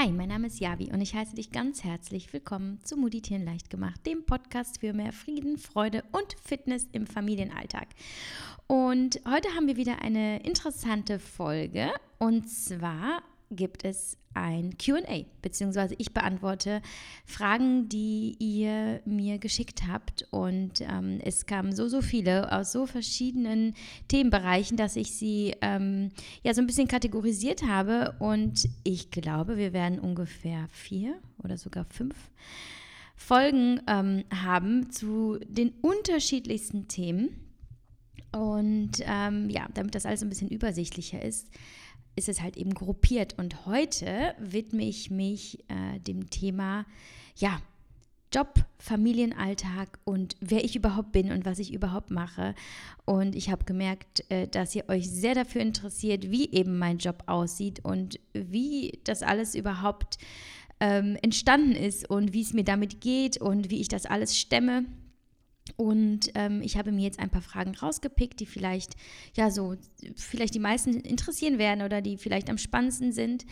Hi, mein Name ist Javi und ich heiße dich ganz herzlich willkommen zu Meditieren leicht gemacht, dem Podcast für mehr Frieden, Freude und Fitness im Familienalltag. Und heute haben wir wieder eine interessante Folge und zwar gibt es ein QA, beziehungsweise ich beantworte Fragen, die ihr mir geschickt habt. Und ähm, es kamen so, so viele aus so verschiedenen Themenbereichen, dass ich sie ähm, ja so ein bisschen kategorisiert habe. Und ich glaube, wir werden ungefähr vier oder sogar fünf Folgen ähm, haben zu den unterschiedlichsten Themen. Und ähm, ja, damit das alles ein bisschen übersichtlicher ist, ist es halt eben gruppiert. Und heute widme ich mich äh, dem Thema, ja, Job, Familienalltag und wer ich überhaupt bin und was ich überhaupt mache. Und ich habe gemerkt, äh, dass ihr euch sehr dafür interessiert, wie eben mein Job aussieht und wie das alles überhaupt ähm, entstanden ist und wie es mir damit geht und wie ich das alles stemme. Und ähm, ich habe mir jetzt ein paar Fragen rausgepickt, die vielleicht, ja, so, vielleicht die meisten interessieren werden oder die vielleicht am spannendsten sind.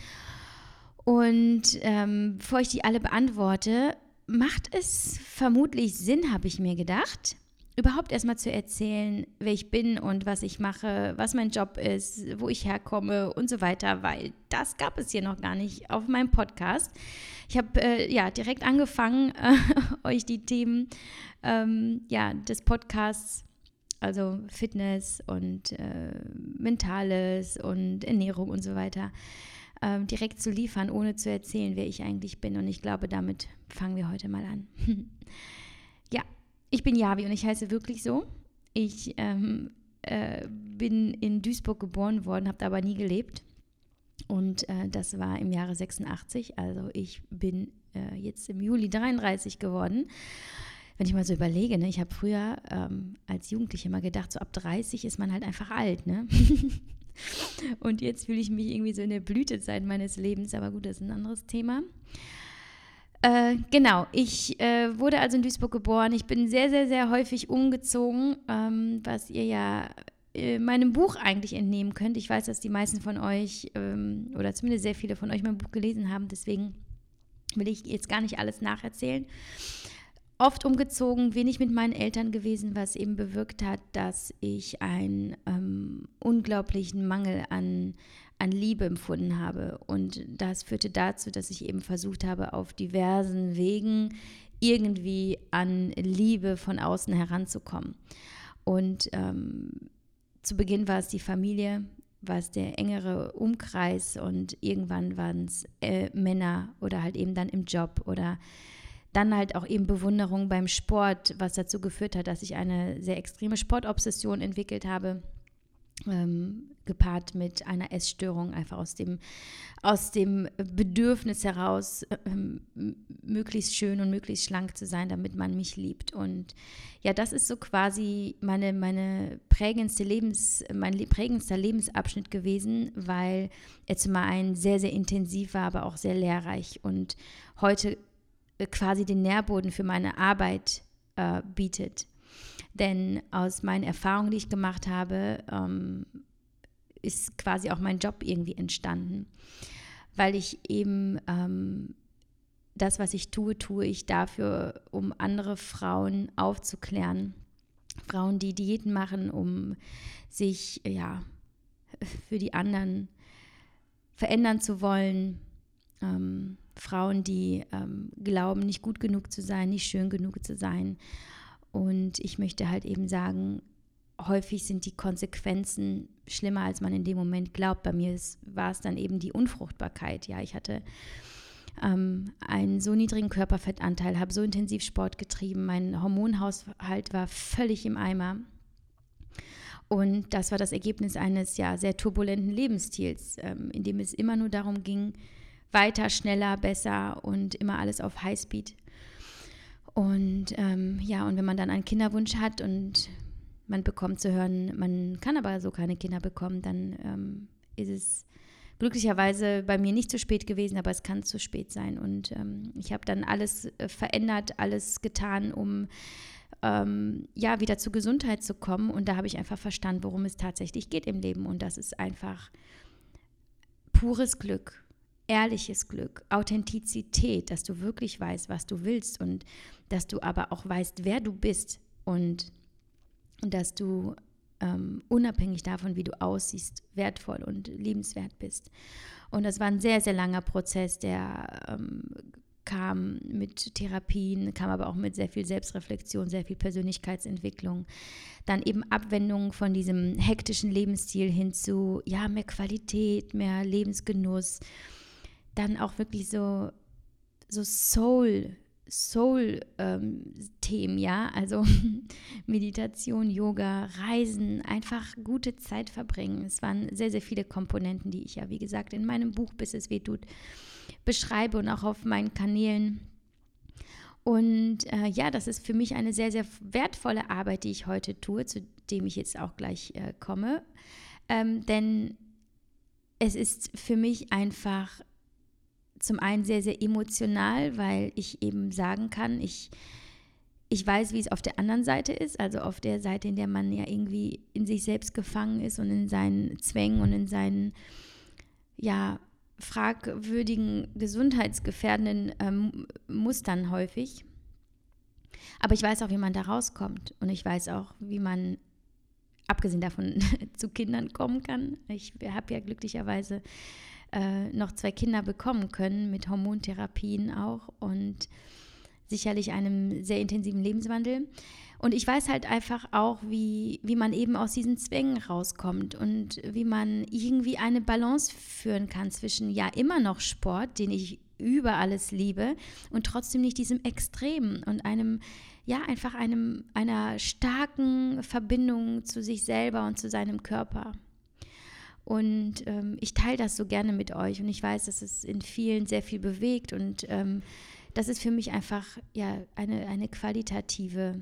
Und ähm, bevor ich die alle beantworte, macht es vermutlich Sinn, habe ich mir gedacht, überhaupt erstmal zu erzählen, wer ich bin und was ich mache, was mein Job ist, wo ich herkomme und so weiter, weil das gab es hier noch gar nicht auf meinem Podcast. Ich habe äh, ja direkt angefangen, äh, euch die Themen ähm, ja, des Podcasts, also Fitness und äh, Mentales und Ernährung und so weiter, ähm, direkt zu liefern, ohne zu erzählen, wer ich eigentlich bin. Und ich glaube, damit fangen wir heute mal an. ich bin Javi und ich heiße wirklich so. Ich ähm, äh, bin in Duisburg geboren worden, habe da aber nie gelebt. Und äh, das war im Jahre 86. Also ich bin äh, jetzt im Juli 33 geworden wenn ich mal so überlege, ne, ich habe früher ähm, als Jugendliche immer gedacht, so ab 30 ist man halt einfach alt, ne? Und jetzt fühle ich mich irgendwie so in der Blütezeit meines Lebens, aber gut, das ist ein anderes Thema. Äh, genau, ich äh, wurde also in Duisburg geboren. Ich bin sehr, sehr, sehr häufig umgezogen, ähm, was ihr ja äh, meinem Buch eigentlich entnehmen könnt. Ich weiß, dass die meisten von euch ähm, oder zumindest sehr viele von euch mein Buch gelesen haben, deswegen will ich jetzt gar nicht alles nacherzählen oft umgezogen, wenig mit meinen Eltern gewesen, was eben bewirkt hat, dass ich einen ähm, unglaublichen Mangel an, an Liebe empfunden habe. Und das führte dazu, dass ich eben versucht habe, auf diversen Wegen irgendwie an Liebe von außen heranzukommen. Und ähm, zu Beginn war es die Familie, war es der engere Umkreis und irgendwann waren es äh, Männer oder halt eben dann im Job oder dann halt auch eben Bewunderung beim Sport, was dazu geführt hat, dass ich eine sehr extreme Sportobsession entwickelt habe. Ähm, gepaart mit einer Essstörung, einfach aus dem, aus dem Bedürfnis heraus, ähm, möglichst schön und möglichst schlank zu sein, damit man mich liebt. Und ja, das ist so quasi meine, meine prägendste Lebens, mein prägendster Lebensabschnitt gewesen, weil er zum einen sehr, sehr intensiv war, aber auch sehr lehrreich. Und heute äh, quasi den Nährboden für meine Arbeit äh, bietet. Denn aus meinen Erfahrungen, die ich gemacht habe, ähm, ist quasi auch mein Job irgendwie entstanden. Weil ich eben ähm, das, was ich tue, tue ich dafür, um andere Frauen aufzuklären. Frauen, die Diäten machen, um sich ja für die anderen verändern zu wollen. Ähm, Frauen, die ähm, glauben, nicht gut genug zu sein, nicht schön genug zu sein. Und ich möchte halt eben sagen, häufig sind die Konsequenzen schlimmer, als man in dem Moment glaubt. Bei mir war es dann eben die Unfruchtbarkeit. Ja, ich hatte ähm, einen so niedrigen Körperfettanteil, habe so intensiv Sport getrieben, mein Hormonhaushalt war völlig im Eimer. Und das war das Ergebnis eines ja sehr turbulenten Lebensstils, ähm, in dem es immer nur darum ging, weiter, schneller, besser und immer alles auf Highspeed. Und ähm, ja, und wenn man dann einen Kinderwunsch hat und man bekommt zu hören, man kann aber so keine Kinder bekommen, dann ähm, ist es glücklicherweise bei mir nicht zu spät gewesen, aber es kann zu spät sein. Und ähm, ich habe dann alles äh, verändert, alles getan, um ähm, ja wieder zur Gesundheit zu kommen. Und da habe ich einfach verstanden, worum es tatsächlich geht im Leben. Und das ist einfach pures Glück ehrliches Glück, Authentizität, dass du wirklich weißt, was du willst und dass du aber auch weißt, wer du bist und, dass du ähm, unabhängig davon, wie du aussiehst, wertvoll und liebenswert bist. Und das war ein sehr, sehr langer Prozess, der ähm, kam mit Therapien, kam aber auch mit sehr viel Selbstreflexion, sehr viel Persönlichkeitsentwicklung. Dann eben Abwendungen von diesem hektischen Lebensstil hin zu, ja, mehr Qualität, mehr Lebensgenuss. Dann auch wirklich so, so Soul, Soul-Themen, ähm, ja, also Meditation, Yoga, Reisen, einfach gute Zeit verbringen. Es waren sehr, sehr viele Komponenten, die ich ja, wie gesagt, in meinem Buch Bis es weh tut, beschreibe und auch auf meinen Kanälen. Und äh, ja, das ist für mich eine sehr, sehr wertvolle Arbeit, die ich heute tue, zu dem ich jetzt auch gleich äh, komme. Ähm, denn es ist für mich einfach zum einen sehr, sehr emotional, weil ich eben sagen kann, ich, ich weiß, wie es auf der anderen Seite ist, also auf der Seite, in der man ja irgendwie in sich selbst gefangen ist und in seinen Zwängen und in seinen, ja, fragwürdigen, gesundheitsgefährdenden ähm, Mustern häufig. Aber ich weiß auch, wie man da rauskommt. Und ich weiß auch, wie man, abgesehen davon, zu Kindern kommen kann. Ich habe ja glücklicherweise äh, noch zwei Kinder bekommen können, mit Hormontherapien auch und sicherlich einem sehr intensiven Lebenswandel. Und ich weiß halt einfach auch, wie, wie man eben aus diesen Zwängen rauskommt und wie man irgendwie eine Balance führen kann zwischen ja immer noch Sport, den ich über alles liebe, und trotzdem nicht diesem Extrem und einem, ja, einfach einem, einer starken Verbindung zu sich selber und zu seinem Körper. Und ähm, ich teile das so gerne mit euch und ich weiß, dass es in vielen sehr viel bewegt und ähm, das ist für mich einfach ja, eine, eine qualitative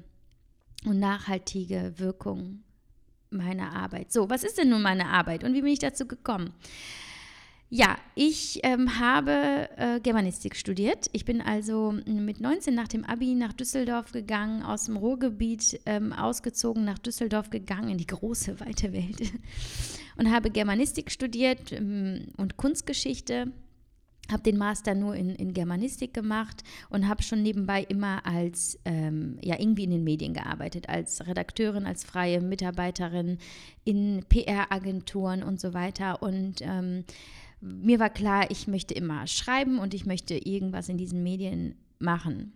und nachhaltige Wirkung meiner Arbeit. So, was ist denn nun meine Arbeit und wie bin ich dazu gekommen? Ja, ich ähm, habe äh, Germanistik studiert. Ich bin also mit 19 nach dem Abi nach Düsseldorf gegangen, aus dem Ruhrgebiet ähm, ausgezogen, nach Düsseldorf gegangen, in die große, weite Welt und habe Germanistik studiert ähm, und Kunstgeschichte habe den Master nur in, in Germanistik gemacht und habe schon nebenbei immer als, ähm, ja, irgendwie in den Medien gearbeitet, als Redakteurin, als freie Mitarbeiterin in PR-Agenturen und so weiter. Und ähm, mir war klar, ich möchte immer schreiben und ich möchte irgendwas in diesen Medien machen.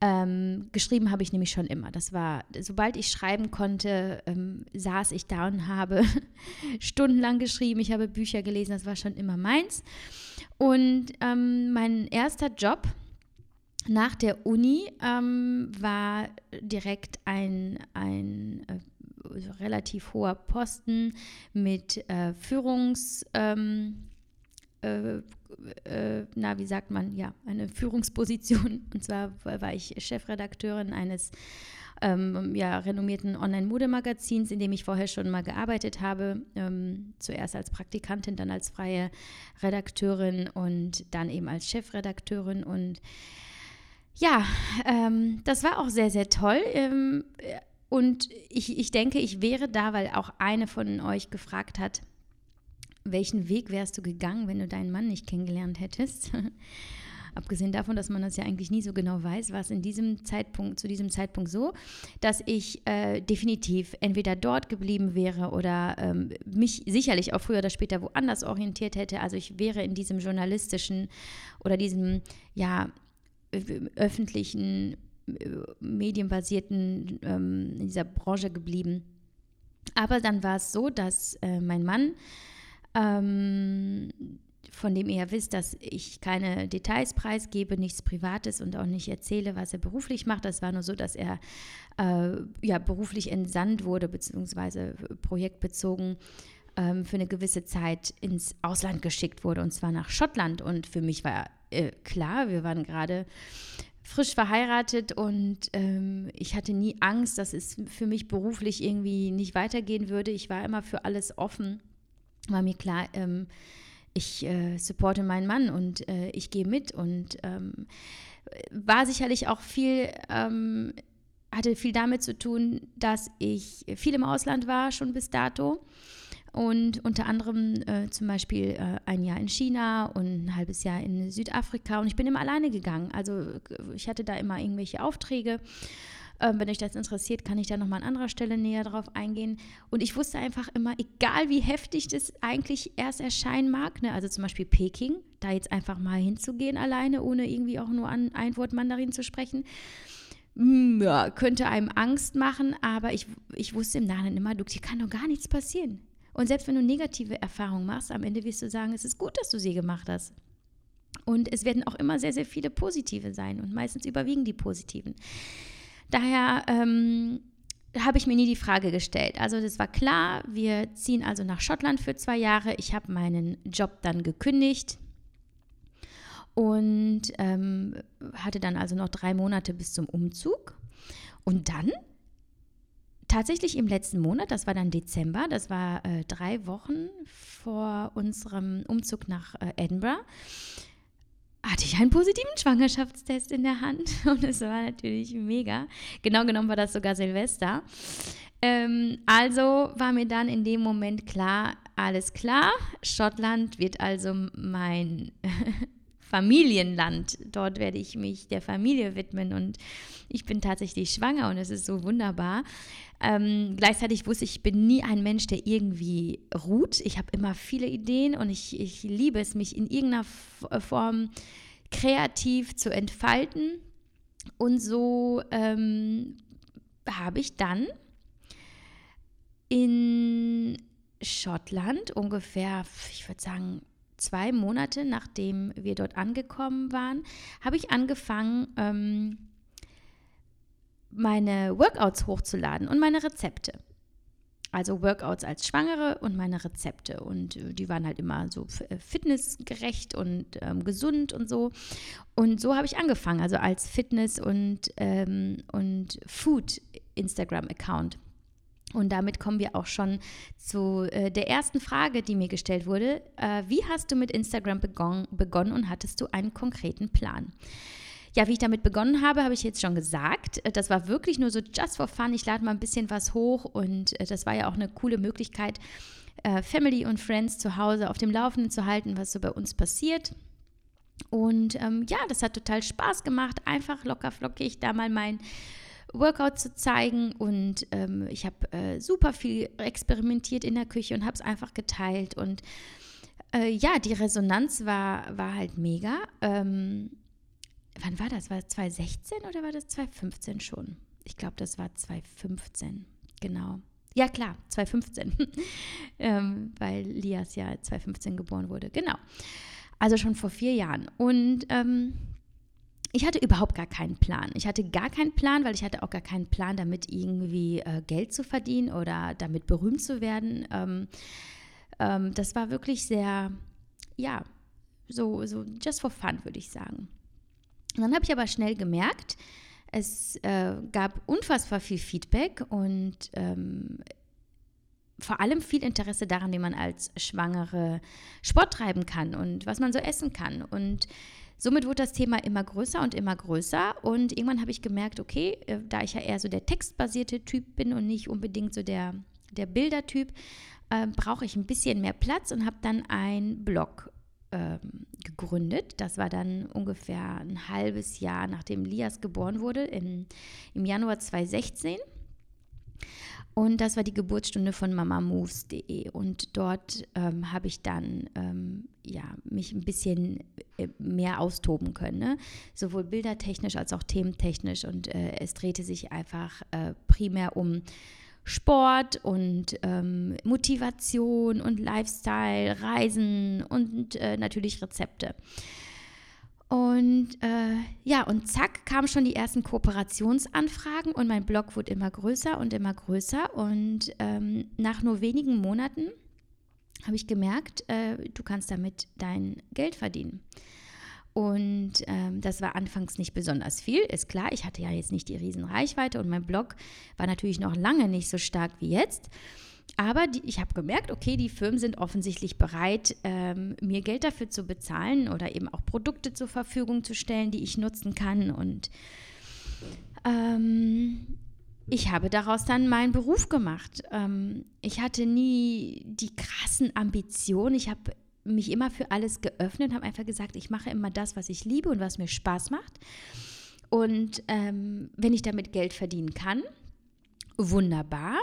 Ähm, geschrieben habe ich nämlich schon immer. Das war, sobald ich schreiben konnte, ähm, saß ich da und habe stundenlang geschrieben. Ich habe Bücher gelesen, das war schon immer meins. Und ähm, mein erster Job nach der Uni ähm, war direkt ein, ein äh, relativ hoher Posten mit äh, Führungs ähm, äh, äh, na, wie sagt man, ja, eine Führungsposition. Und zwar war ich Chefredakteurin eines ähm, ja, renommierten Online-Modemagazins, in dem ich vorher schon mal gearbeitet habe. Ähm, zuerst als Praktikantin, dann als freie Redakteurin und dann eben als Chefredakteurin. Und ja, ähm, das war auch sehr, sehr toll. Ähm, und ich, ich denke, ich wäre da, weil auch eine von euch gefragt hat, welchen Weg wärst du gegangen, wenn du deinen Mann nicht kennengelernt hättest? Abgesehen davon, dass man das ja eigentlich nie so genau weiß, war es in diesem Zeitpunkt, zu diesem Zeitpunkt so, dass ich äh, definitiv entweder dort geblieben wäre oder ähm, mich sicherlich auch früher oder später woanders orientiert hätte. Also ich wäre in diesem journalistischen oder diesem, ja, öffentlichen, äh, medienbasierten, ähm, in dieser Branche geblieben. Aber dann war es so, dass äh, mein Mann ähm, von dem ihr wisst, dass ich keine Details preisgebe, nichts Privates und auch nicht erzähle, was er beruflich macht. Das war nur so, dass er äh, ja, beruflich entsandt wurde, beziehungsweise projektbezogen ähm, für eine gewisse Zeit ins Ausland geschickt wurde, und zwar nach Schottland. Und für mich war äh, klar, wir waren gerade frisch verheiratet und ähm, ich hatte nie Angst, dass es für mich beruflich irgendwie nicht weitergehen würde. Ich war immer für alles offen war mir klar, ähm, ich äh, supporte meinen Mann und äh, ich gehe mit und ähm, war sicherlich auch viel, ähm, hatte viel damit zu tun, dass ich viel im Ausland war, schon bis dato. Und unter anderem äh, zum Beispiel äh, ein Jahr in China und ein halbes Jahr in Südafrika. Und ich bin immer alleine gegangen. Also ich hatte da immer irgendwelche Aufträge. Ähm, wenn euch das interessiert, kann ich da nochmal an anderer Stelle näher drauf eingehen. Und ich wusste einfach immer, egal wie heftig das eigentlich erst erscheinen mag, ne, also zum Beispiel Peking, da jetzt einfach mal hinzugehen alleine, ohne irgendwie auch nur an ein Wort Mandarin zu sprechen, mm, ja, könnte einem Angst machen, aber ich, ich wusste im Nachhinein immer, du, hier kann doch gar nichts passieren. Und selbst wenn du negative Erfahrungen machst, am Ende wirst du sagen, es ist gut, dass du sie gemacht hast. Und es werden auch immer sehr, sehr viele positive sein und meistens überwiegen die positiven. Daher ähm, habe ich mir nie die Frage gestellt. Also das war klar, wir ziehen also nach Schottland für zwei Jahre. Ich habe meinen Job dann gekündigt und ähm, hatte dann also noch drei Monate bis zum Umzug. Und dann, tatsächlich im letzten Monat, das war dann Dezember, das war äh, drei Wochen vor unserem Umzug nach äh, Edinburgh, hatte ich einen positiven Schwangerschaftstest in der Hand und es war natürlich mega. Genau genommen war das sogar Silvester. Ähm, also war mir dann in dem Moment klar, alles klar, Schottland wird also mein Familienland. Dort werde ich mich der Familie widmen und ich bin tatsächlich schwanger und es ist so wunderbar. Ähm, gleichzeitig wusste ich, ich bin nie ein Mensch, der irgendwie ruht. Ich habe immer viele Ideen und ich, ich liebe es, mich in irgendeiner äh, Form kreativ zu entfalten. Und so ähm, habe ich dann in Schottland ungefähr, ich würde sagen, zwei Monate nachdem wir dort angekommen waren, habe ich angefangen, ähm, meine Workouts hochzuladen und meine Rezepte. Also Workouts als Schwangere und meine Rezepte. Und äh, die waren halt immer so äh, fitnessgerecht und ähm, gesund und so. Und so habe ich angefangen, also als Fitness- und, ähm, und Food-Instagram-Account. Und damit kommen wir auch schon zu äh, der ersten Frage, die mir gestellt wurde. Äh, wie hast du mit Instagram begon begonnen und hattest du einen konkreten Plan? Ja, wie ich damit begonnen habe, habe ich jetzt schon gesagt. Äh, das war wirklich nur so just for fun. Ich lade mal ein bisschen was hoch und äh, das war ja auch eine coole Möglichkeit, äh, Family und Friends zu Hause auf dem Laufenden zu halten, was so bei uns passiert. Und ähm, ja, das hat total Spaß gemacht, einfach locker flockig da mal mein Workout zu zeigen. Und ähm, ich habe äh, super viel experimentiert in der Küche und habe es einfach geteilt. Und äh, ja, die Resonanz war, war halt mega. Ähm, wann war das? War das 2016 oder war das 2015 schon? Ich glaube, das war 2015, genau. Ja, klar, 2015, ähm, weil Lias ja 2015 geboren wurde, genau. Also schon vor vier Jahren. Und ähm, ich hatte überhaupt gar keinen Plan. Ich hatte gar keinen Plan, weil ich hatte auch gar keinen Plan, damit irgendwie äh, Geld zu verdienen oder damit berühmt zu werden. Ähm, ähm, das war wirklich sehr, ja, so, so just for fun, würde ich sagen. Und dann habe ich aber schnell gemerkt, es äh, gab unfassbar viel Feedback und ähm, vor allem viel Interesse daran, wie man als Schwangere Sport treiben kann und was man so essen kann. Und somit wurde das Thema immer größer und immer größer. Und irgendwann habe ich gemerkt, okay, äh, da ich ja eher so der textbasierte Typ bin und nicht unbedingt so der, der Bildertyp, äh, brauche ich ein bisschen mehr Platz und habe dann einen Blog ähm, gegründet. Das war dann ungefähr ein halbes Jahr, nachdem Lias geboren wurde, im, im Januar 2016. Und das war die Geburtsstunde von mamamoves.de. Und dort ähm, habe ich dann ähm, ja, mich ein bisschen äh, mehr austoben können. Ne? Sowohl bildertechnisch als auch thementechnisch. Und äh, es drehte sich einfach äh, primär um Sport und ähm, Motivation und Lifestyle, Reisen und äh, natürlich Rezepte. Und äh, ja, und zack, kamen schon die ersten Kooperationsanfragen und mein Blog wurde immer größer und immer größer. Und ähm, nach nur wenigen Monaten habe ich gemerkt, äh, du kannst damit dein Geld verdienen. Und ähm, das war anfangs nicht besonders viel, ist klar. Ich hatte ja jetzt nicht die Riesenreichweite und mein Blog war natürlich noch lange nicht so stark wie jetzt. Aber die, ich habe gemerkt, okay, die Firmen sind offensichtlich bereit, ähm, mir Geld dafür zu bezahlen oder eben auch Produkte zur Verfügung zu stellen, die ich nutzen kann. Und ähm, ich habe daraus dann meinen Beruf gemacht. Ähm, ich hatte nie die krassen Ambitionen. Ich habe mich immer für alles geöffnet, habe einfach gesagt, ich mache immer das, was ich liebe und was mir Spaß macht. Und ähm, wenn ich damit Geld verdienen kann, wunderbar.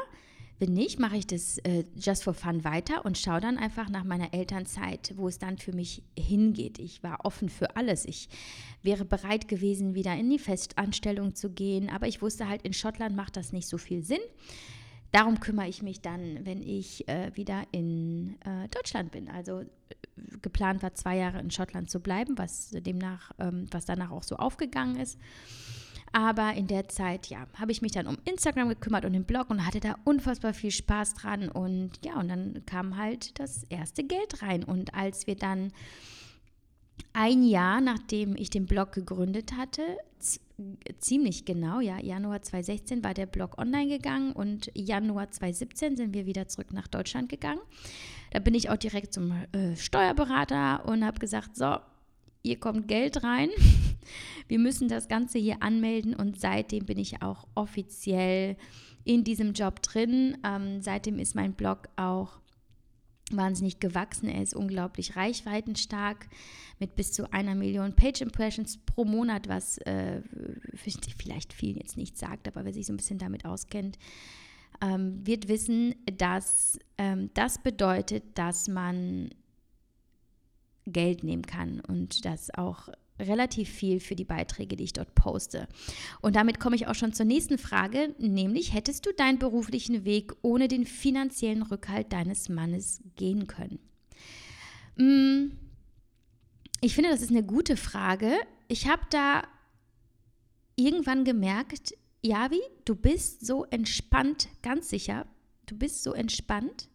Wenn nicht, mache ich das äh, just for fun weiter und schaue dann einfach nach meiner Elternzeit, wo es dann für mich hingeht. Ich war offen für alles. Ich wäre bereit gewesen, wieder in die Festanstellung zu gehen, aber ich wusste halt, in Schottland macht das nicht so viel Sinn. Darum kümmere ich mich dann, wenn ich äh, wieder in äh, Deutschland bin. Also äh, geplant war, zwei Jahre in Schottland zu bleiben, was demnach, ähm, was danach auch so aufgegangen ist. Aber in der Zeit, ja, habe ich mich dann um Instagram gekümmert und den Blog und hatte da unfassbar viel Spaß dran. Und ja, und dann kam halt das erste Geld rein. Und als wir dann ein Jahr, nachdem ich den Blog gegründet hatte, ziemlich genau, ja, Januar 2016 war der Blog online gegangen und Januar 2017 sind wir wieder zurück nach Deutschland gegangen. Da bin ich auch direkt zum äh, Steuerberater und habe gesagt, so, hier kommt Geld rein. Wir müssen das Ganze hier anmelden und seitdem bin ich auch offiziell in diesem Job drin. Ähm, seitdem ist mein Blog auch wahnsinnig gewachsen. Er ist unglaublich reichweitenstark mit bis zu einer Million Page Impressions pro Monat, was äh, vielleicht vielen jetzt nicht sagt, aber wer sich so ein bisschen damit auskennt, ähm, wird wissen, dass ähm, das bedeutet, dass man Geld nehmen kann und das auch relativ viel für die Beiträge, die ich dort poste. Und damit komme ich auch schon zur nächsten Frage, nämlich hättest du deinen beruflichen Weg ohne den finanziellen Rückhalt deines Mannes gehen können? Mm, ich finde, das ist eine gute Frage. Ich habe da irgendwann gemerkt, Javi, du bist so entspannt, ganz sicher, du bist so entspannt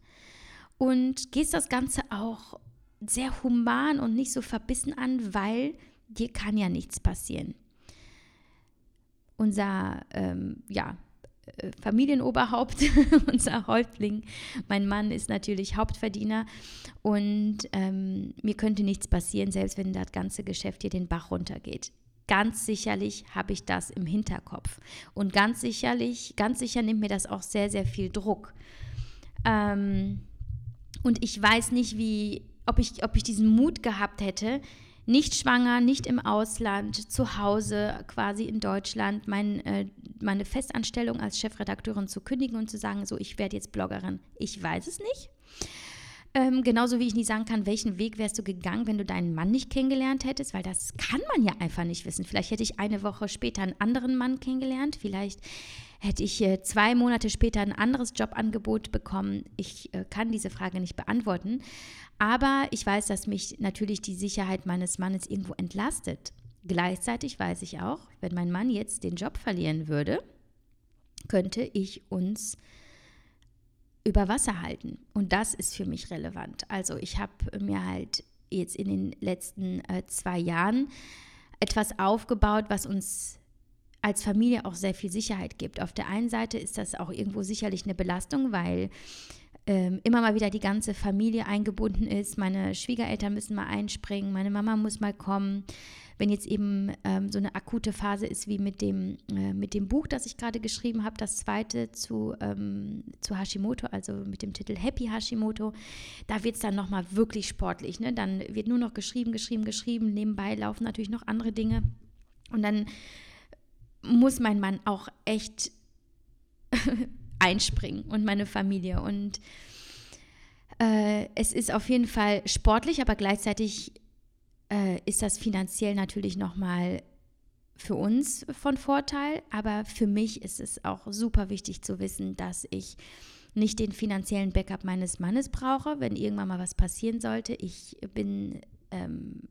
und gehst das Ganze auch sehr human und nicht so verbissen an, weil dir kann ja nichts passieren. Unser, ähm, ja, äh, Familienoberhaupt, unser Häuptling, mein Mann ist natürlich Hauptverdiener und ähm, mir könnte nichts passieren, selbst wenn das ganze Geschäft hier den Bach runtergeht. Ganz sicherlich habe ich das im Hinterkopf und ganz sicherlich, ganz sicher nimmt mir das auch sehr, sehr viel Druck. Ähm, und ich weiß nicht, wie ob ich, ob ich diesen Mut gehabt hätte, nicht schwanger, nicht im Ausland, zu Hause quasi in Deutschland, mein, äh, meine Festanstellung als Chefredakteurin zu kündigen und zu sagen, so, ich werde jetzt Bloggerin. Ich weiß es nicht. Ähm, genauso wie ich nicht sagen kann, welchen Weg wärst du gegangen, wenn du deinen Mann nicht kennengelernt hättest, weil das kann man ja einfach nicht wissen. Vielleicht hätte ich eine Woche später einen anderen Mann kennengelernt, vielleicht hätte ich äh, zwei Monate später ein anderes Jobangebot bekommen. Ich äh, kann diese Frage nicht beantworten, aber ich weiß, dass mich natürlich die Sicherheit meines Mannes irgendwo entlastet. Gleichzeitig weiß ich auch, wenn mein Mann jetzt den Job verlieren würde, könnte ich uns über Wasser halten. Und das ist für mich relevant. Also ich habe mir halt jetzt in den letzten äh, zwei Jahren etwas aufgebaut, was uns als Familie auch sehr viel Sicherheit gibt. Auf der einen Seite ist das auch irgendwo sicherlich eine Belastung, weil ähm, immer mal wieder die ganze Familie eingebunden ist. Meine Schwiegereltern müssen mal einspringen, meine Mama muss mal kommen. Wenn jetzt eben ähm, so eine akute Phase ist wie mit dem, äh, mit dem Buch, das ich gerade geschrieben habe, das zweite zu, ähm, zu Hashimoto, also mit dem Titel Happy Hashimoto, da wird es dann nochmal wirklich sportlich. Ne? Dann wird nur noch geschrieben, geschrieben, geschrieben. Nebenbei laufen natürlich noch andere Dinge. Und dann muss mein Mann auch echt einspringen und meine Familie. Und äh, es ist auf jeden Fall sportlich, aber gleichzeitig äh, ist das finanziell natürlich nochmal für uns von Vorteil. Aber für mich ist es auch super wichtig zu wissen, dass ich nicht den finanziellen Backup meines Mannes brauche, wenn irgendwann mal was passieren sollte. Ich bin ähm,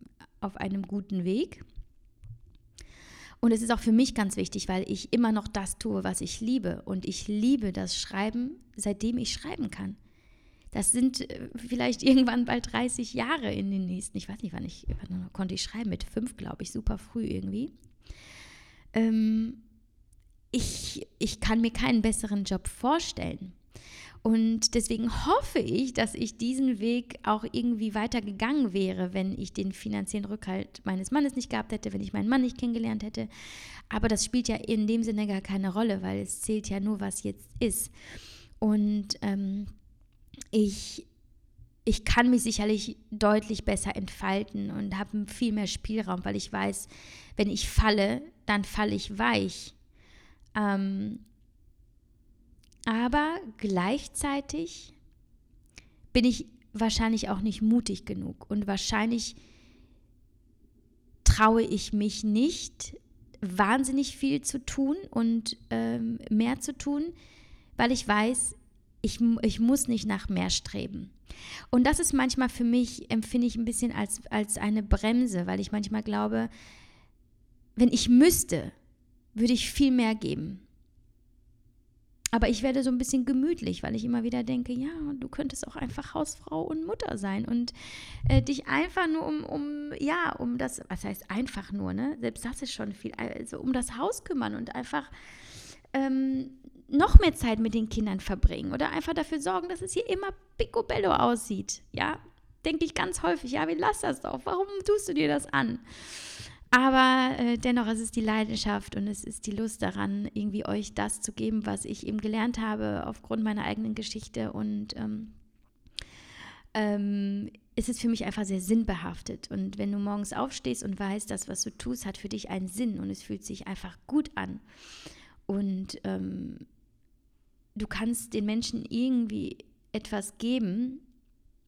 auf einem guten Weg. Und es ist auch für mich ganz wichtig, weil ich immer noch das tue, was ich liebe. Und ich liebe das Schreiben, seitdem ich schreiben kann. Das sind äh, vielleicht irgendwann bald 30 Jahre in den nächsten, ich weiß nicht, wann ich, wann konnte ich schreiben, mit fünf, glaube ich, super früh irgendwie. Ähm, ich, ich kann mir keinen besseren Job vorstellen. Und deswegen hoffe ich, dass ich diesen Weg auch irgendwie weitergegangen wäre, wenn ich den finanziellen Rückhalt meines Mannes nicht gehabt hätte, wenn ich meinen Mann nicht kennengelernt hätte. Aber das spielt ja in dem Sinne gar keine Rolle, weil es zählt ja nur, was jetzt ist. Und ähm, ich, ich kann mich sicherlich deutlich besser entfalten und habe viel mehr Spielraum, weil ich weiß, wenn ich falle, dann falle ich weich. Ähm, aber gleichzeitig bin ich wahrscheinlich auch nicht mutig genug und wahrscheinlich traue ich mich nicht, wahnsinnig viel zu tun und ähm, mehr zu tun, weil ich weiß, ich, ich muss nicht nach mehr streben. Und das ist manchmal für mich, empfinde ich ein bisschen als, als eine Bremse, weil ich manchmal glaube, wenn ich müsste, würde ich viel mehr geben. Aber ich werde so ein bisschen gemütlich, weil ich immer wieder denke, ja, du könntest auch einfach Hausfrau und Mutter sein und äh, dich einfach nur um, um, ja, um das, was heißt einfach nur, ne? Selbst das ist schon viel, also um das Haus kümmern und einfach ähm, noch mehr Zeit mit den Kindern verbringen oder einfach dafür sorgen, dass es hier immer picobello aussieht. Ja, denke ich ganz häufig, ja, wie lass das doch? Warum tust du dir das an? Aber äh, dennoch es ist die Leidenschaft und es ist die Lust daran, irgendwie euch das zu geben, was ich eben gelernt habe aufgrund meiner eigenen Geschichte. Und ähm, ähm, es ist für mich einfach sehr sinnbehaftet. Und wenn du morgens aufstehst und weißt, das, was du tust, hat für dich einen Sinn und es fühlt sich einfach gut an. Und ähm, du kannst den Menschen irgendwie etwas geben,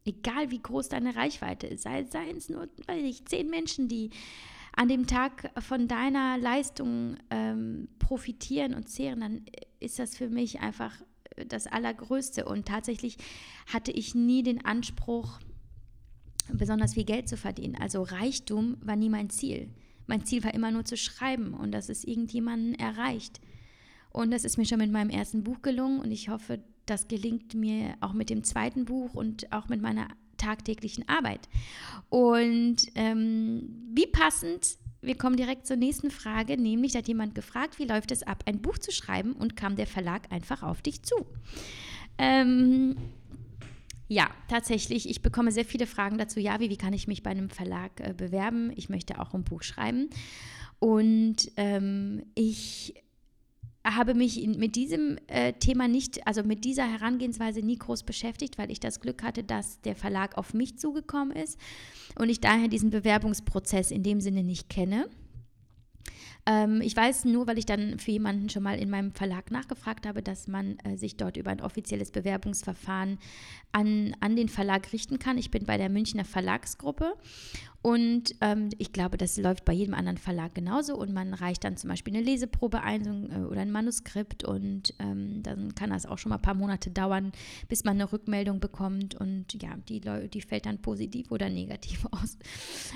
egal wie groß deine Reichweite ist. Sei, seien es nur, weiß ich, zehn Menschen, die an dem Tag von deiner Leistung ähm, profitieren und zehren, dann ist das für mich einfach das Allergrößte. Und tatsächlich hatte ich nie den Anspruch, besonders viel Geld zu verdienen. Also Reichtum war nie mein Ziel. Mein Ziel war immer nur zu schreiben und dass es irgendjemanden erreicht. Und das ist mir schon mit meinem ersten Buch gelungen und ich hoffe, das gelingt mir auch mit dem zweiten Buch und auch mit meiner tagtäglichen Arbeit. Und ähm, wie passend, wir kommen direkt zur nächsten Frage, nämlich hat jemand gefragt, wie läuft es ab, ein Buch zu schreiben und kam der Verlag einfach auf dich zu? Ähm, ja, tatsächlich. Ich bekomme sehr viele Fragen dazu. Ja, wie, wie kann ich mich bei einem Verlag äh, bewerben? Ich möchte auch ein Buch schreiben. Und ähm, ich habe mich mit diesem äh, Thema nicht, also mit dieser Herangehensweise nie groß beschäftigt, weil ich das Glück hatte, dass der Verlag auf mich zugekommen ist und ich daher diesen Bewerbungsprozess in dem Sinne nicht kenne. Ähm, ich weiß nur, weil ich dann für jemanden schon mal in meinem Verlag nachgefragt habe, dass man äh, sich dort über ein offizielles Bewerbungsverfahren an, an den Verlag richten kann. Ich bin bei der Münchner Verlagsgruppe und ähm, ich glaube, das läuft bei jedem anderen Verlag genauso. Und man reicht dann zum Beispiel eine Leseprobe ein so, äh, oder ein Manuskript. Und ähm, dann kann das auch schon mal ein paar Monate dauern, bis man eine Rückmeldung bekommt. Und ja, die, die fällt dann positiv oder negativ aus.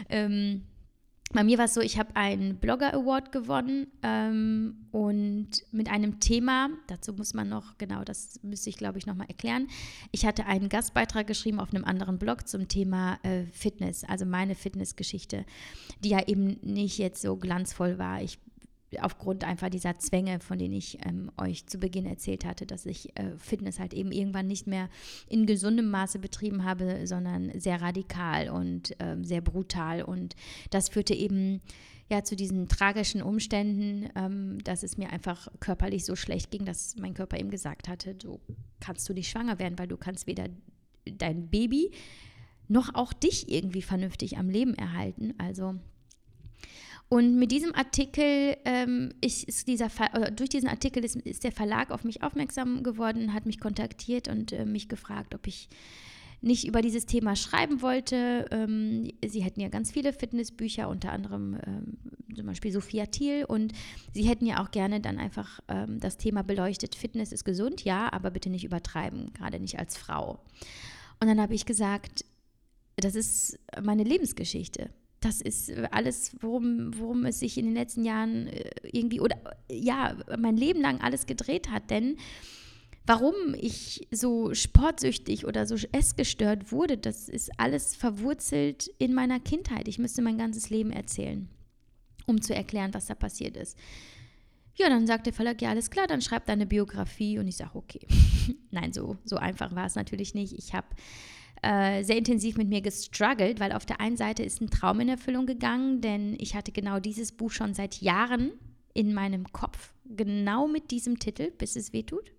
Ähm, bei mir war es so, ich habe einen Blogger Award gewonnen ähm, und mit einem Thema, dazu muss man noch, genau, das müsste ich glaube ich nochmal erklären. Ich hatte einen Gastbeitrag geschrieben auf einem anderen Blog zum Thema äh, Fitness, also meine Fitnessgeschichte, die ja eben nicht jetzt so glanzvoll war. Ich aufgrund einfach dieser Zwänge, von denen ich ähm, euch zu Beginn erzählt hatte, dass ich äh, Fitness halt eben irgendwann nicht mehr in gesundem Maße betrieben habe, sondern sehr radikal und ähm, sehr brutal. Und das führte eben ja zu diesen tragischen Umständen, ähm, dass es mir einfach körperlich so schlecht ging, dass mein Körper eben gesagt hatte, du kannst du nicht schwanger werden, weil du kannst weder dein Baby noch auch dich irgendwie vernünftig am Leben erhalten. Also und mit diesem Artikel ähm, ist, ist dieser Ver durch diesen Artikel ist, ist, der Verlag auf mich aufmerksam geworden, hat mich kontaktiert und äh, mich gefragt, ob ich nicht über dieses Thema schreiben wollte. Ähm, sie hätten ja ganz viele Fitnessbücher, unter anderem ähm, zum Beispiel Sophia Thiel, und sie hätten ja auch gerne dann einfach ähm, das Thema beleuchtet. Fitness ist gesund, ja, aber bitte nicht übertreiben, gerade nicht als Frau. Und dann habe ich gesagt, das ist meine Lebensgeschichte das ist alles, worum, worum es sich in den letzten Jahren äh, irgendwie oder ja, mein Leben lang alles gedreht hat. Denn warum ich so sportsüchtig oder so essgestört wurde, das ist alles verwurzelt in meiner Kindheit. Ich müsste mein ganzes Leben erzählen, um zu erklären, was da passiert ist. ja, dann sagt der Verlag, ja, alles klar, dann schreib deine Biografie. Und ich sage, okay. Nein, so, so einfach war es natürlich nicht. Ich habe äh, sehr intensiv mit mir gestruggelt, weil auf der einen Seite ist ein Traum in Erfüllung gegangen, denn ich hatte genau dieses Buch schon seit Jahren in meinem Kopf, genau mit diesem Titel, bis es wehtut.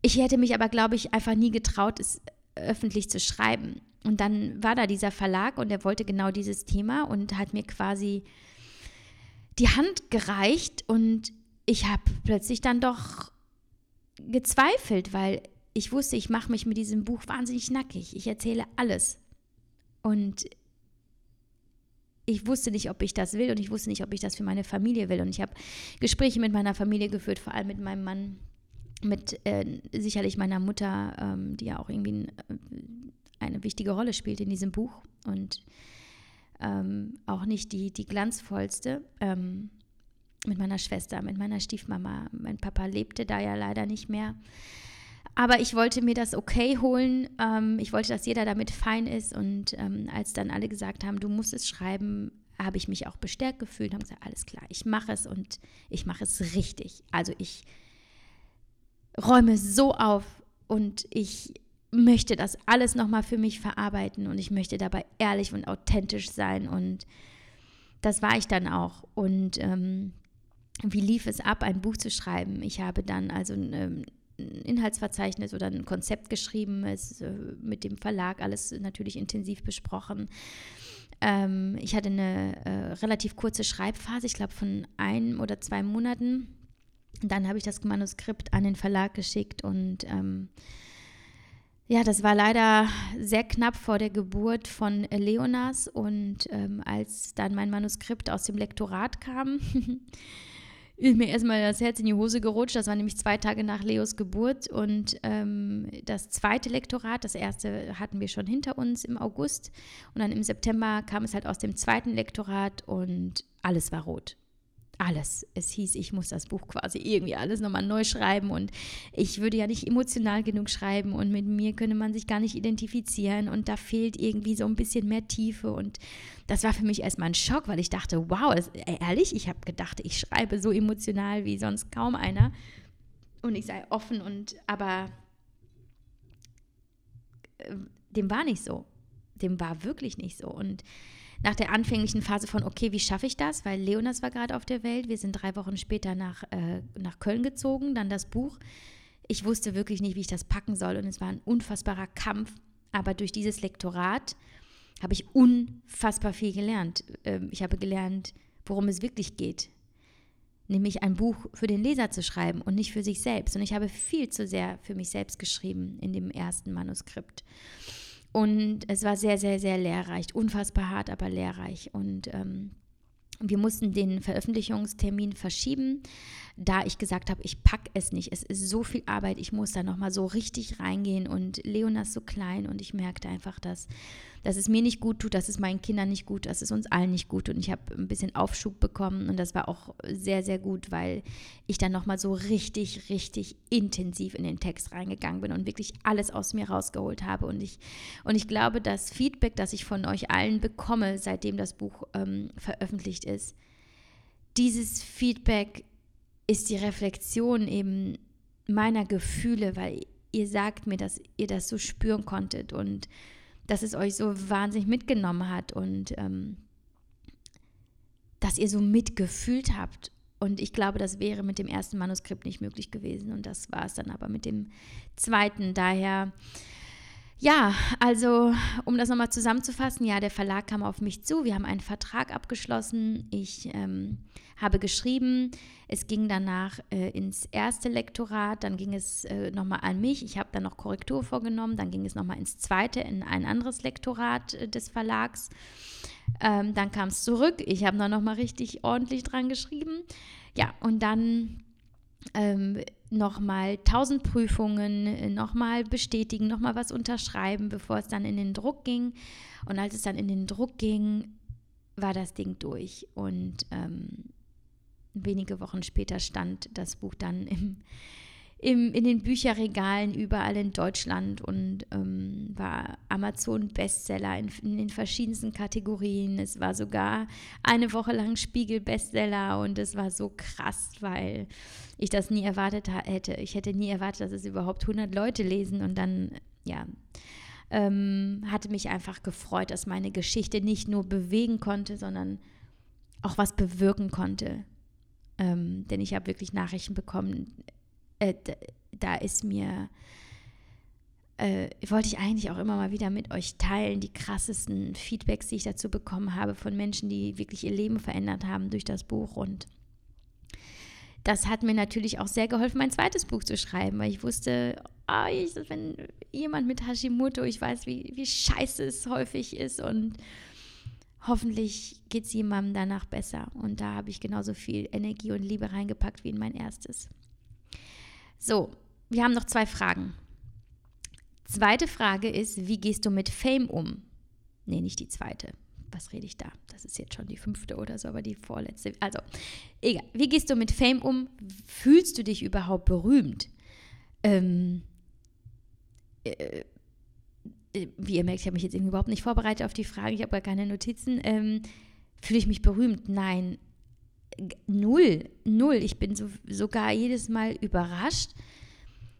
Ich hätte mich aber, glaube ich, einfach nie getraut, es öffentlich zu schreiben. Und dann war da dieser Verlag und er wollte genau dieses Thema und hat mir quasi die Hand gereicht und ich habe plötzlich dann doch gezweifelt, weil ich wusste, ich mache mich mit diesem Buch wahnsinnig nackig. Ich erzähle alles. Und ich wusste nicht, ob ich das will und ich wusste nicht, ob ich das für meine Familie will. Und ich habe Gespräche mit meiner Familie geführt, vor allem mit meinem Mann, mit äh, sicherlich meiner Mutter, ähm, die ja auch irgendwie äh, eine wichtige Rolle spielt in diesem Buch und ähm, auch nicht die, die glanzvollste. Ähm, mit meiner Schwester, mit meiner Stiefmama. Mein Papa lebte da ja leider nicht mehr. Aber ich wollte mir das okay holen. Ähm, ich wollte, dass jeder damit fein ist. Und ähm, als dann alle gesagt haben, du musst es schreiben, habe ich mich auch bestärkt gefühlt und habe gesagt, alles klar, ich mache es und ich mache es richtig. Also ich räume so auf und ich möchte das alles nochmal für mich verarbeiten und ich möchte dabei ehrlich und authentisch sein und das war ich dann auch. Und ähm, wie lief es ab, ein Buch zu schreiben? Ich habe dann also ähm, Inhaltsverzeichnis oder ein Konzept geschrieben, es äh, mit dem Verlag alles natürlich intensiv besprochen. Ähm, ich hatte eine äh, relativ kurze Schreibphase, ich glaube von einem oder zwei Monaten. Dann habe ich das Manuskript an den Verlag geschickt und ähm, ja, das war leider sehr knapp vor der Geburt von Leonas und ähm, als dann mein Manuskript aus dem Lektorat kam, ist mir erstmal das Herz in die Hose gerutscht. Das war nämlich zwei Tage nach Leos Geburt. Und ähm, das zweite Lektorat, das erste hatten wir schon hinter uns im August. Und dann im September kam es halt aus dem zweiten Lektorat und alles war rot alles. Es hieß, ich muss das Buch quasi irgendwie alles nochmal neu schreiben und ich würde ja nicht emotional genug schreiben und mit mir könne man sich gar nicht identifizieren und da fehlt irgendwie so ein bisschen mehr Tiefe und das war für mich erstmal ein Schock, weil ich dachte, wow, das, äh, ehrlich, ich habe gedacht, ich schreibe so emotional wie sonst kaum einer und ich sei offen und aber äh, dem war nicht so. Dem war wirklich nicht so und nach der anfänglichen Phase von, okay, wie schaffe ich das? Weil Leonas war gerade auf der Welt. Wir sind drei Wochen später nach, äh, nach Köln gezogen, dann das Buch. Ich wusste wirklich nicht, wie ich das packen soll und es war ein unfassbarer Kampf. Aber durch dieses Lektorat habe ich unfassbar viel gelernt. Ähm, ich habe gelernt, worum es wirklich geht. Nämlich ein Buch für den Leser zu schreiben und nicht für sich selbst. Und ich habe viel zu sehr für mich selbst geschrieben in dem ersten Manuskript. Und es war sehr, sehr, sehr lehrreich, unfassbar hart, aber lehrreich. Und ähm, wir mussten den Veröffentlichungstermin verschieben, da ich gesagt habe, ich packe es nicht. Es ist so viel Arbeit, ich muss da nochmal so richtig reingehen. Und Leona ist so klein und ich merkte einfach, dass dass es mir nicht gut tut, dass es meinen Kindern nicht gut, dass es uns allen nicht gut tut. Und ich habe ein bisschen Aufschub bekommen und das war auch sehr, sehr gut, weil ich dann nochmal so richtig, richtig intensiv in den Text reingegangen bin und wirklich alles aus mir rausgeholt habe. Und ich, und ich glaube, das Feedback, das ich von euch allen bekomme, seitdem das Buch ähm, veröffentlicht ist, dieses Feedback ist die Reflexion eben meiner Gefühle, weil ihr sagt mir, dass ihr das so spüren konntet und dass es euch so wahnsinnig mitgenommen hat und ähm, dass ihr so mitgefühlt habt. Und ich glaube, das wäre mit dem ersten Manuskript nicht möglich gewesen. Und das war es dann aber mit dem zweiten. Daher ja, also um das nochmal zusammenzufassen, ja, der Verlag kam auf mich zu, wir haben einen Vertrag abgeschlossen, ich ähm, habe geschrieben, es ging danach äh, ins erste Lektorat, dann ging es äh, nochmal an mich, ich habe dann noch Korrektur vorgenommen, dann ging es nochmal ins zweite, in ein anderes Lektorat äh, des Verlags. Ähm, dann kam es zurück, ich habe da nochmal richtig ordentlich dran geschrieben. Ja, und dann ähm, nochmal tausend Prüfungen, äh, nochmal bestätigen, nochmal was unterschreiben, bevor es dann in den Druck ging. Und als es dann in den Druck ging, war das Ding durch. Und ähm, wenige Wochen später stand das Buch dann im, im, in den Bücherregalen überall in Deutschland und ähm, war Amazon-Bestseller in, in, den verschiedensten Kategorien. Es war sogar eine Woche lang Spiegel-Bestseller und es war so krass, weil ich das nie erwartet hätte. Ich hätte nie erwartet, dass es überhaupt 100 Leute lesen und dann, ja, ähm, hatte mich einfach gefreut, dass meine Geschichte nicht nur bewegen konnte, sondern auch was bewirken konnte. Ähm, denn ich habe wirklich Nachrichten bekommen, äh, da ist mir, äh, wollte ich eigentlich auch immer mal wieder mit euch teilen, die krassesten Feedbacks, die ich dazu bekommen habe von Menschen, die wirklich ihr Leben verändert haben durch das Buch. Und das hat mir natürlich auch sehr geholfen, mein zweites Buch zu schreiben, weil ich wusste, oh, ich, wenn jemand mit Hashimoto, ich weiß, wie, wie scheiße es häufig ist und hoffentlich geht es jemandem danach besser. Und da habe ich genauso viel Energie und Liebe reingepackt wie in mein erstes. So, wir haben noch zwei Fragen. Zweite Frage ist, wie gehst du mit Fame um? Nee, nicht die zweite. Was rede ich da? Das ist jetzt schon die fünfte oder so, aber die vorletzte. Also, egal. Wie gehst du mit Fame um? Fühlst du dich überhaupt berühmt? Ähm, äh, äh wie ihr merkt, ich habe mich jetzt irgendwie überhaupt nicht vorbereitet auf die Frage. Ich habe gar keine Notizen. Ähm, Fühle ich mich berühmt? Nein null, null. Ich bin so, sogar jedes Mal überrascht,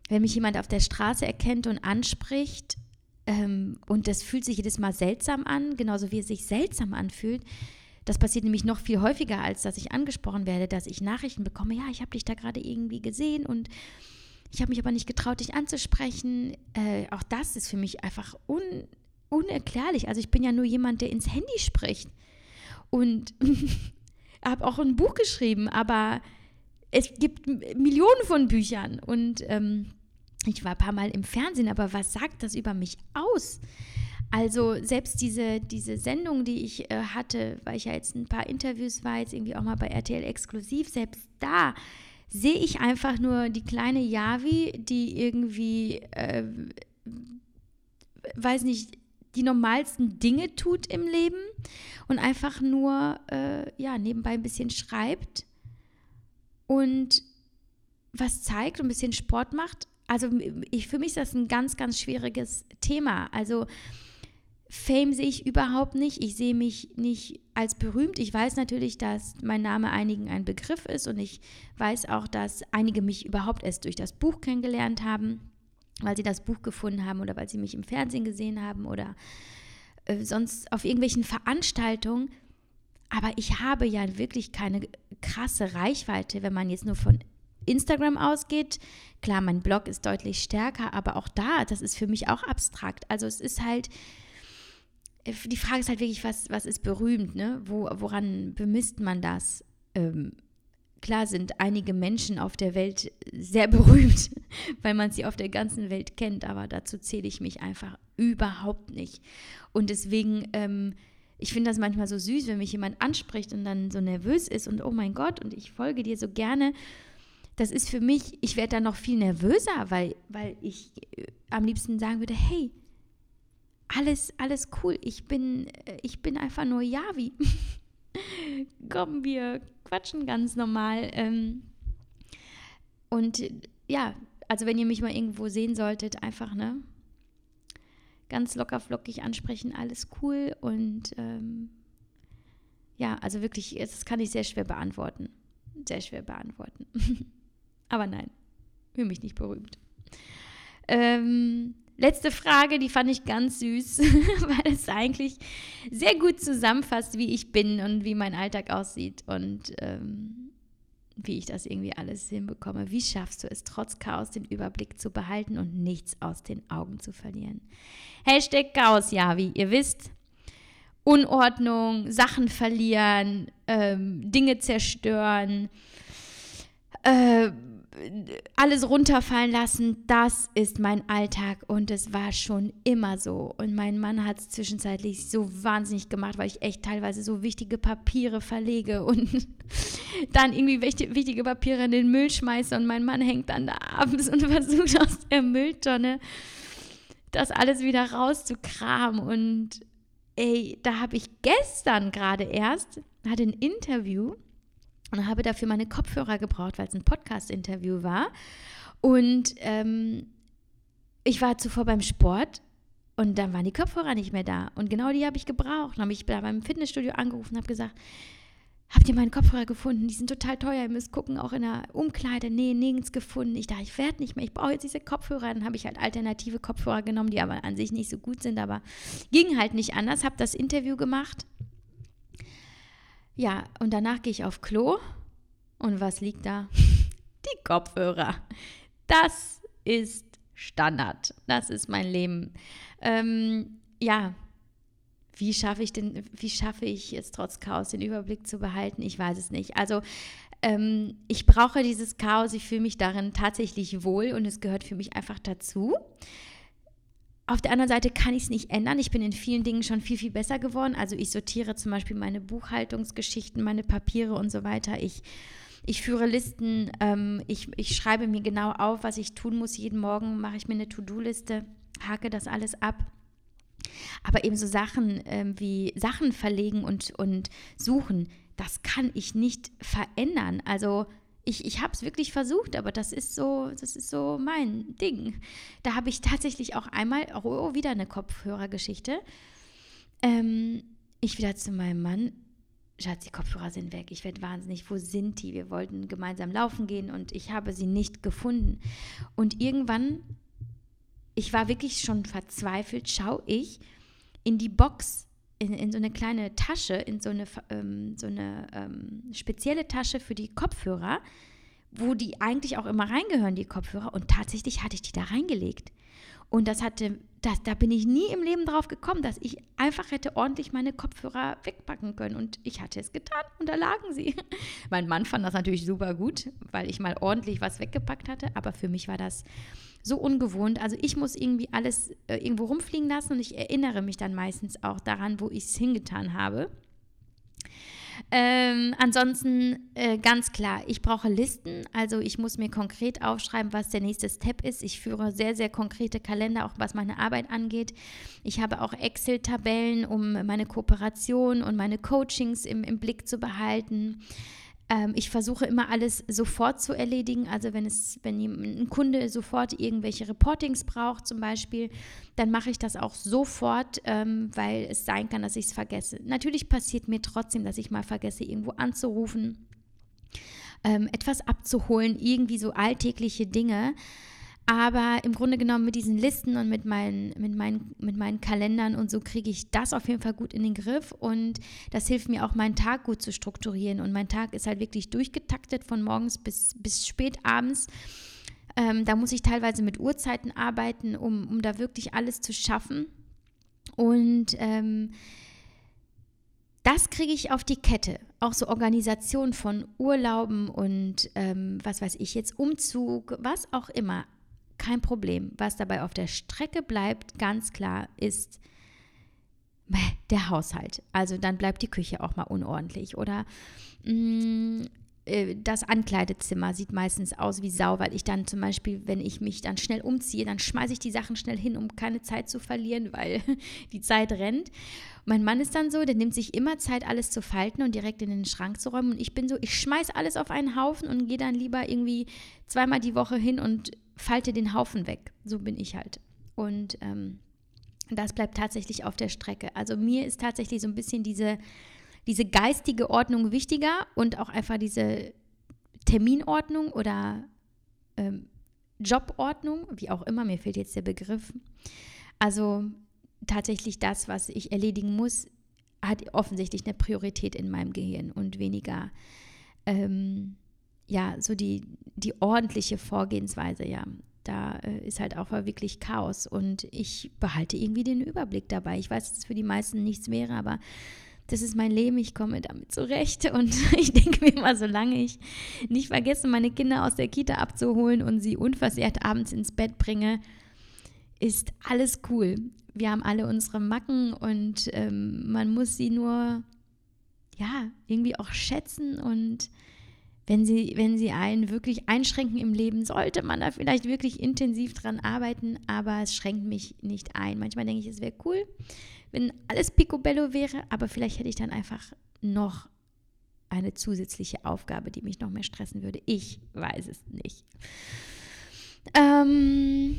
wenn mich jemand auf der Straße erkennt und anspricht. Ähm, und das fühlt sich jedes Mal seltsam an, genauso wie es sich seltsam anfühlt. Das passiert nämlich noch viel häufiger, als dass ich angesprochen werde, dass ich Nachrichten bekomme, ja, ich habe dich da gerade irgendwie gesehen und ich habe mich aber nicht getraut, dich anzusprechen. Äh, auch das ist für mich einfach un unerklärlich. Also ich bin ja nur jemand, der ins Handy spricht. Und habe auch ein Buch geschrieben, aber es gibt Millionen von Büchern und ähm, ich war ein paar Mal im Fernsehen, aber was sagt das über mich aus? Also selbst diese, diese Sendung, die ich äh, hatte, weil ich ja jetzt ein paar Interviews war, jetzt irgendwie auch mal bei RTL exklusiv, selbst da sehe ich einfach nur die kleine Yavi, die irgendwie, äh, weiß nicht, die normalsten Dinge tut im Leben und einfach nur äh, ja, nebenbei ein bisschen schreibt und was zeigt und ein bisschen Sport macht. Also ich, für mich ist das ein ganz, ganz schwieriges Thema. Also Fame sehe ich überhaupt nicht. Ich sehe mich nicht als berühmt. Ich weiß natürlich, dass mein Name einigen ein Begriff ist und ich weiß auch, dass einige mich überhaupt erst durch das Buch kennengelernt haben weil sie das Buch gefunden haben oder weil sie mich im Fernsehen gesehen haben oder äh, sonst auf irgendwelchen Veranstaltungen. Aber ich habe ja wirklich keine krasse Reichweite, wenn man jetzt nur von Instagram ausgeht. Klar, mein Blog ist deutlich stärker, aber auch da, das ist für mich auch abstrakt. Also es ist halt, äh, die Frage ist halt wirklich, was, was ist berühmt, ne? Wo, woran bemisst man das? Ähm, Klar sind einige Menschen auf der Welt sehr berühmt, weil man sie auf der ganzen Welt kennt, aber dazu zähle ich mich einfach überhaupt nicht. Und deswegen, ähm, ich finde das manchmal so süß, wenn mich jemand anspricht und dann so nervös ist und oh mein Gott, und ich folge dir so gerne. Das ist für mich, ich werde dann noch viel nervöser, weil, weil ich äh, am liebsten sagen würde, hey, alles, alles cool, ich bin, äh, ich bin einfach nur Yavi. Komm, wir quatschen ganz normal. Ähm, und ja, also wenn ihr mich mal irgendwo sehen solltet, einfach, ne? Ganz locker flockig ansprechen, alles cool. Und ähm, ja, also wirklich, das kann ich sehr schwer beantworten. Sehr schwer beantworten. Aber nein, fühle mich nicht berühmt. Ähm, Letzte Frage, die fand ich ganz süß, weil es eigentlich sehr gut zusammenfasst, wie ich bin und wie mein Alltag aussieht und ähm, wie ich das irgendwie alles hinbekomme. Wie schaffst du es, trotz Chaos den Überblick zu behalten und nichts aus den Augen zu verlieren? Hashtag Chaos, ja, wie ihr wisst. Unordnung, Sachen verlieren, ähm, Dinge zerstören, äh, alles runterfallen lassen, das ist mein Alltag und es war schon immer so. Und mein Mann hat es zwischenzeitlich so wahnsinnig gemacht, weil ich echt teilweise so wichtige Papiere verlege und dann irgendwie wichtige Papiere in den Müll schmeiße und mein Mann hängt dann da abends und versucht aus der Mülltonne das alles wieder rauszukramen. Und ey, da habe ich gestern gerade erst, hatte ein Interview und habe dafür meine Kopfhörer gebraucht, weil es ein Podcast-Interview war. Und ähm, ich war zuvor beim Sport und dann waren die Kopfhörer nicht mehr da. Und genau die habe ich gebraucht. Dann habe ich da beim Fitnessstudio angerufen und habe gesagt, habt ihr meinen Kopfhörer gefunden? Die sind total teuer. Ihr müsst gucken, auch in der Umkleide. Nee, nirgends gefunden. Ich dachte, ich werde nicht mehr. Ich brauche jetzt diese Kopfhörer. Dann habe ich halt alternative Kopfhörer genommen, die aber an sich nicht so gut sind. Aber ging halt nicht anders. Habe das Interview gemacht. Ja, und danach gehe ich auf Klo. Und was liegt da? Die Kopfhörer. Das ist Standard. Das ist mein Leben. Ähm, ja, wie schaffe ich denn, wie schaffe ich es trotz Chaos den Überblick zu behalten? Ich weiß es nicht. Also ähm, ich brauche dieses Chaos, ich fühle mich darin tatsächlich wohl und es gehört für mich einfach dazu. Auf der anderen Seite kann ich es nicht ändern. Ich bin in vielen Dingen schon viel, viel besser geworden. Also ich sortiere zum Beispiel meine Buchhaltungsgeschichten, meine Papiere und so weiter. Ich, ich führe Listen, ähm, ich, ich schreibe mir genau auf, was ich tun muss. Jeden Morgen mache ich mir eine To-Do-Liste, hake das alles ab. Aber eben so Sachen ähm, wie Sachen verlegen und, und suchen, das kann ich nicht verändern. Also ich, ich habe es wirklich versucht, aber das ist so, das ist so mein Ding. Da habe ich tatsächlich auch einmal, oh, oh wieder eine Kopfhörergeschichte. Ähm, ich wieder zu meinem Mann, Schatz, die Kopfhörer sind weg. Ich werde wahnsinnig. Wo sind die? Wir wollten gemeinsam laufen gehen und ich habe sie nicht gefunden. Und irgendwann ich war wirklich schon verzweifelt, schaue ich in die Box, in, in so eine kleine Tasche, in so eine, ähm, so eine ähm, spezielle Tasche für die Kopfhörer, wo die eigentlich auch immer reingehören, die Kopfhörer. Und tatsächlich hatte ich die da reingelegt. Und das hatte, das, da bin ich nie im Leben drauf gekommen, dass ich einfach hätte ordentlich meine Kopfhörer wegpacken können. Und ich hatte es getan und da lagen sie. mein Mann fand das natürlich super gut, weil ich mal ordentlich was weggepackt hatte. Aber für mich war das so ungewohnt. Also ich muss irgendwie alles äh, irgendwo rumfliegen lassen und ich erinnere mich dann meistens auch daran, wo ich es hingetan habe. Ähm, ansonsten äh, ganz klar, ich brauche Listen. Also ich muss mir konkret aufschreiben, was der nächste Step ist. Ich führe sehr, sehr konkrete Kalender, auch was meine Arbeit angeht. Ich habe auch Excel-Tabellen, um meine Kooperation und meine Coachings im, im Blick zu behalten. Ähm, ich versuche immer alles sofort zu erledigen. Also wenn es, wenn ein Kunde sofort irgendwelche Reportings braucht, zum Beispiel, dann mache ich das auch sofort, ähm, weil es sein kann, dass ich es vergesse. Natürlich passiert mir trotzdem, dass ich mal vergesse, irgendwo anzurufen, ähm, etwas abzuholen, irgendwie so alltägliche Dinge. Aber im Grunde genommen mit diesen Listen und mit meinen, mit meinen, mit meinen Kalendern und so kriege ich das auf jeden Fall gut in den Griff. Und das hilft mir auch, meinen Tag gut zu strukturieren. Und mein Tag ist halt wirklich durchgetaktet von morgens bis, bis spät abends. Ähm, da muss ich teilweise mit Uhrzeiten arbeiten, um, um da wirklich alles zu schaffen. Und ähm, das kriege ich auf die Kette. Auch so Organisation von Urlauben und ähm, was weiß ich jetzt, Umzug, was auch immer kein Problem. Was dabei auf der Strecke bleibt, ganz klar, ist der Haushalt. Also dann bleibt die Küche auch mal unordentlich. Oder mh, mm, äh, das Ankleidezimmer sieht meistens aus wie Sau, weil ich dann zum Beispiel, wenn ich mich dann schnell umziehe, dann schmeiße ich die Sachen schnell hin, um keine Zeit zu verlieren, weil die Zeit rennt. Mein Mann ist dann so, der nimmt sich immer Zeit, alles zu falten und direkt in den Schrank zu räumen. Und ich bin so, ich schmeiße alles auf einen Haufen und gehe dann lieber irgendwie zweimal die Woche hin und falte den Haufen weg. So bin ich halt. Und ähm, das bleibt tatsächlich auf der Strecke. Also mir ist tatsächlich so ein bisschen diese, diese geistige Ordnung wichtiger und auch einfach diese Terminordnung oder ähm, Jobordnung, wie auch immer, mir fehlt jetzt der Begriff. Also tatsächlich das, was ich erledigen muss, hat offensichtlich eine Priorität in meinem Gehirn und weniger ähm, ja, so die, die ordentliche Vorgehensweise, ja. Da äh, ist halt auch wirklich Chaos und ich behalte irgendwie den Überblick dabei. Ich weiß, dass es für die meisten nichts wäre, aber das ist mein Leben, ich komme damit zurecht und ich denke mir mal, solange ich nicht vergesse, meine Kinder aus der Kita abzuholen und sie unversehrt abends ins Bett bringe, ist alles cool. Wir haben alle unsere Macken und ähm, man muss sie nur, ja, irgendwie auch schätzen und wenn sie, wenn sie einen wirklich einschränken im Leben, sollte man da vielleicht wirklich intensiv dran arbeiten, aber es schränkt mich nicht ein. Manchmal denke ich, es wäre cool, wenn alles picobello wäre, aber vielleicht hätte ich dann einfach noch eine zusätzliche Aufgabe, die mich noch mehr stressen würde. Ich weiß es nicht. Ähm,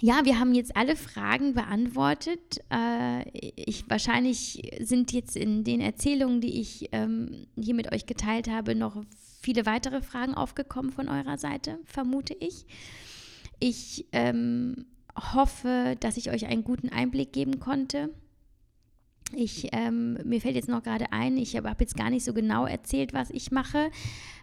ja, wir haben jetzt alle Fragen beantwortet. Äh, ich, wahrscheinlich sind jetzt in den Erzählungen, die ich ähm, hier mit euch geteilt habe, noch viele weitere Fragen aufgekommen von eurer Seite, vermute ich. Ich ähm, hoffe, dass ich euch einen guten Einblick geben konnte. Ich, ähm, mir fällt jetzt noch gerade ein, ich habe hab jetzt gar nicht so genau erzählt, was ich mache,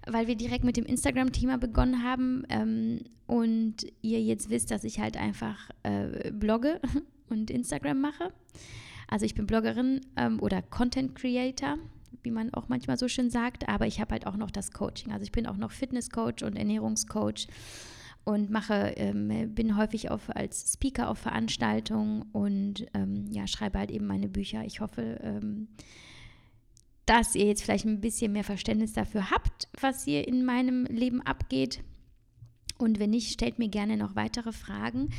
weil wir direkt mit dem Instagram-Thema begonnen haben ähm, und ihr jetzt wisst, dass ich halt einfach äh, blogge und Instagram mache. Also ich bin Bloggerin ähm, oder Content Creator, wie man auch manchmal so schön sagt, aber ich habe halt auch noch das Coaching. Also ich bin auch noch Fitness-Coach und Ernährungscoach und mache, ähm, bin häufig auf, als Speaker auf Veranstaltungen und ähm, ja, schreibe halt eben meine Bücher. Ich hoffe, ähm, dass ihr jetzt vielleicht ein bisschen mehr Verständnis dafür habt, was hier in meinem Leben abgeht. Und wenn nicht, stellt mir gerne noch weitere Fragen.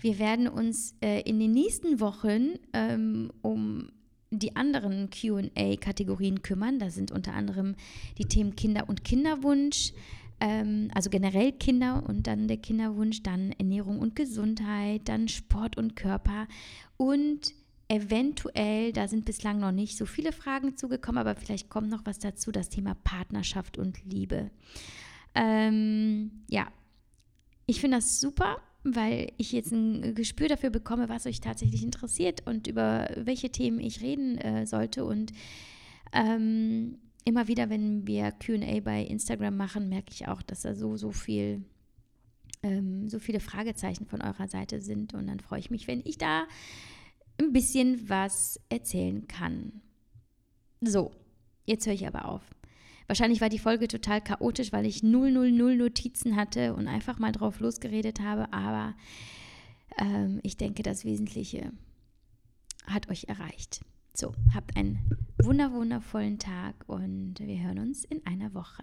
Wir werden uns äh, in den nächsten Wochen ähm, um die anderen QA-Kategorien kümmern. Da sind unter anderem die Themen Kinder und Kinderwunsch, ähm, also generell Kinder und dann der Kinderwunsch, dann Ernährung und Gesundheit, dann Sport und Körper und eventuell, da sind bislang noch nicht so viele Fragen zugekommen, aber vielleicht kommt noch was dazu, das Thema Partnerschaft und Liebe. Ähm, ja, ich finde das super, weil ich jetzt ein Gespür dafür bekomme, was euch tatsächlich interessiert und über welche Themen ich reden äh, sollte. Und ähm, immer wieder, wenn wir QA bei Instagram machen, merke ich auch, dass da so, so viel, ähm, so viele Fragezeichen von eurer Seite sind. Und dann freue ich mich, wenn ich da ein bisschen was erzählen kann. So, jetzt höre ich aber auf. Wahrscheinlich war die Folge total chaotisch, weil ich 000 Notizen hatte und einfach mal drauf losgeredet habe, aber ähm, ich denke, das Wesentliche hat euch erreicht. So, habt einen wunder wundervollen Tag und wir hören uns in einer Woche.